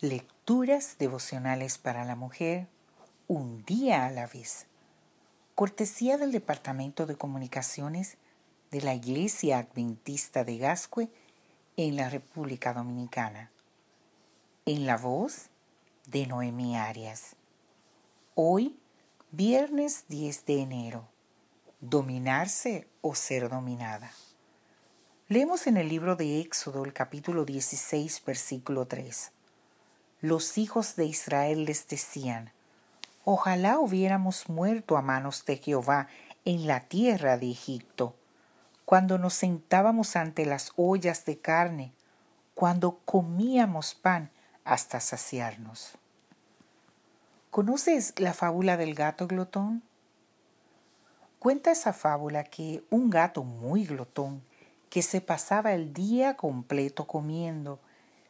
Lecturas devocionales para la mujer, un día a la vez. Cortesía del Departamento de Comunicaciones de la Iglesia Adventista de Gascue en la República Dominicana. En la voz de Noemi Arias. Hoy, viernes 10 de enero. Dominarse o ser dominada. Leemos en el libro de Éxodo el capítulo 16, versículo 3. Los hijos de Israel les decían, Ojalá hubiéramos muerto a manos de Jehová en la tierra de Egipto, cuando nos sentábamos ante las ollas de carne, cuando comíamos pan hasta saciarnos. ¿Conoces la fábula del gato glotón? Cuenta esa fábula que un gato muy glotón que se pasaba el día completo comiendo,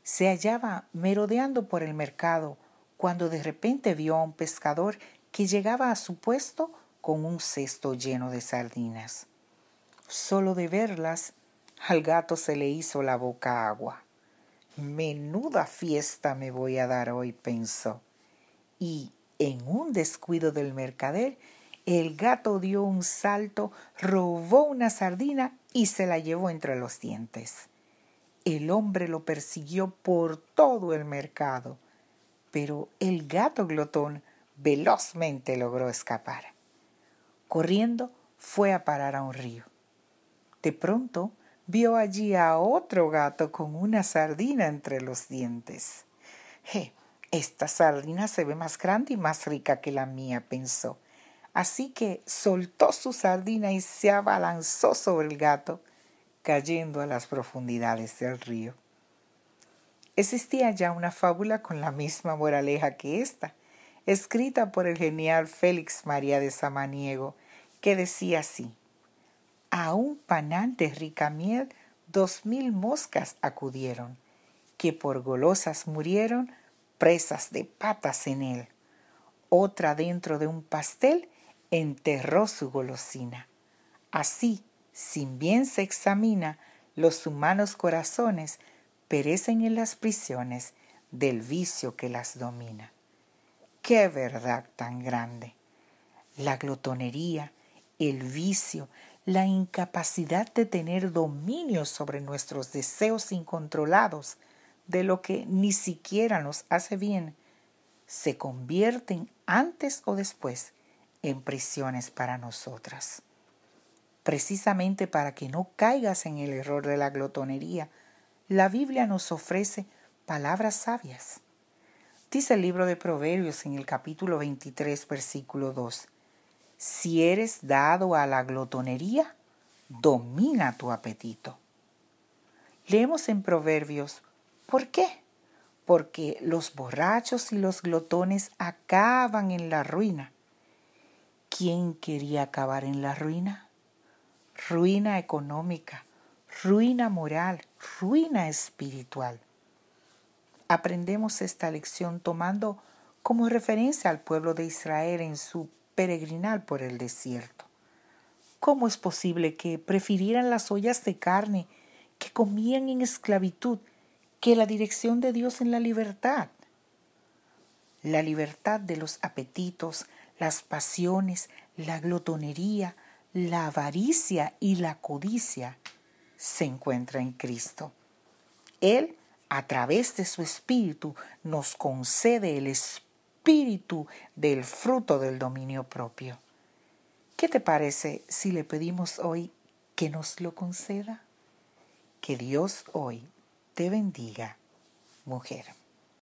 se hallaba merodeando por el mercado cuando de repente vio a un pescador que llegaba a su puesto con un cesto lleno de sardinas. Solo de verlas, al gato se le hizo la boca agua. Menuda fiesta me voy a dar hoy, pensó. Y en un descuido del mercader, el gato dio un salto, robó una sardina y se la llevó entre los dientes. El hombre lo persiguió por todo el mercado, pero el gato glotón velozmente logró escapar. Corriendo fue a parar a un río. De pronto vio allí a otro gato con una sardina entre los dientes. esta sardina se ve más grande y más rica que la mía, pensó Así que soltó su sardina y se abalanzó sobre el gato, cayendo a las profundidades del río. Existía ya una fábula con la misma moraleja que esta, escrita por el genial Félix María de Samaniego, que decía así: A un panal de rica miel dos mil moscas acudieron, que por golosas murieron, presas de patas en él. Otra dentro de un pastel enterró su golosina. Así, sin bien se examina, los humanos corazones perecen en las prisiones del vicio que las domina. ¡Qué verdad tan grande! La glotonería, el vicio, la incapacidad de tener dominio sobre nuestros deseos incontrolados de lo que ni siquiera nos hace bien, se convierten antes o después en prisiones para nosotras. Precisamente para que no caigas en el error de la glotonería, la Biblia nos ofrece palabras sabias. Dice el libro de Proverbios en el capítulo 23, versículo 2, Si eres dado a la glotonería, domina tu apetito. Leemos en Proverbios, ¿por qué? Porque los borrachos y los glotones acaban en la ruina ¿Quién quería acabar en la ruina? Ruina económica, ruina moral, ruina espiritual. Aprendemos esta lección tomando como referencia al pueblo de Israel en su peregrinal por el desierto. ¿Cómo es posible que prefirieran las ollas de carne que comían en esclavitud que la dirección de Dios en la libertad? La libertad de los apetitos, las pasiones, la glotonería, la avaricia y la codicia se encuentra en Cristo. Él, a través de su Espíritu, nos concede el Espíritu del fruto del dominio propio. ¿Qué te parece si le pedimos hoy que nos lo conceda? Que Dios hoy te bendiga, mujer.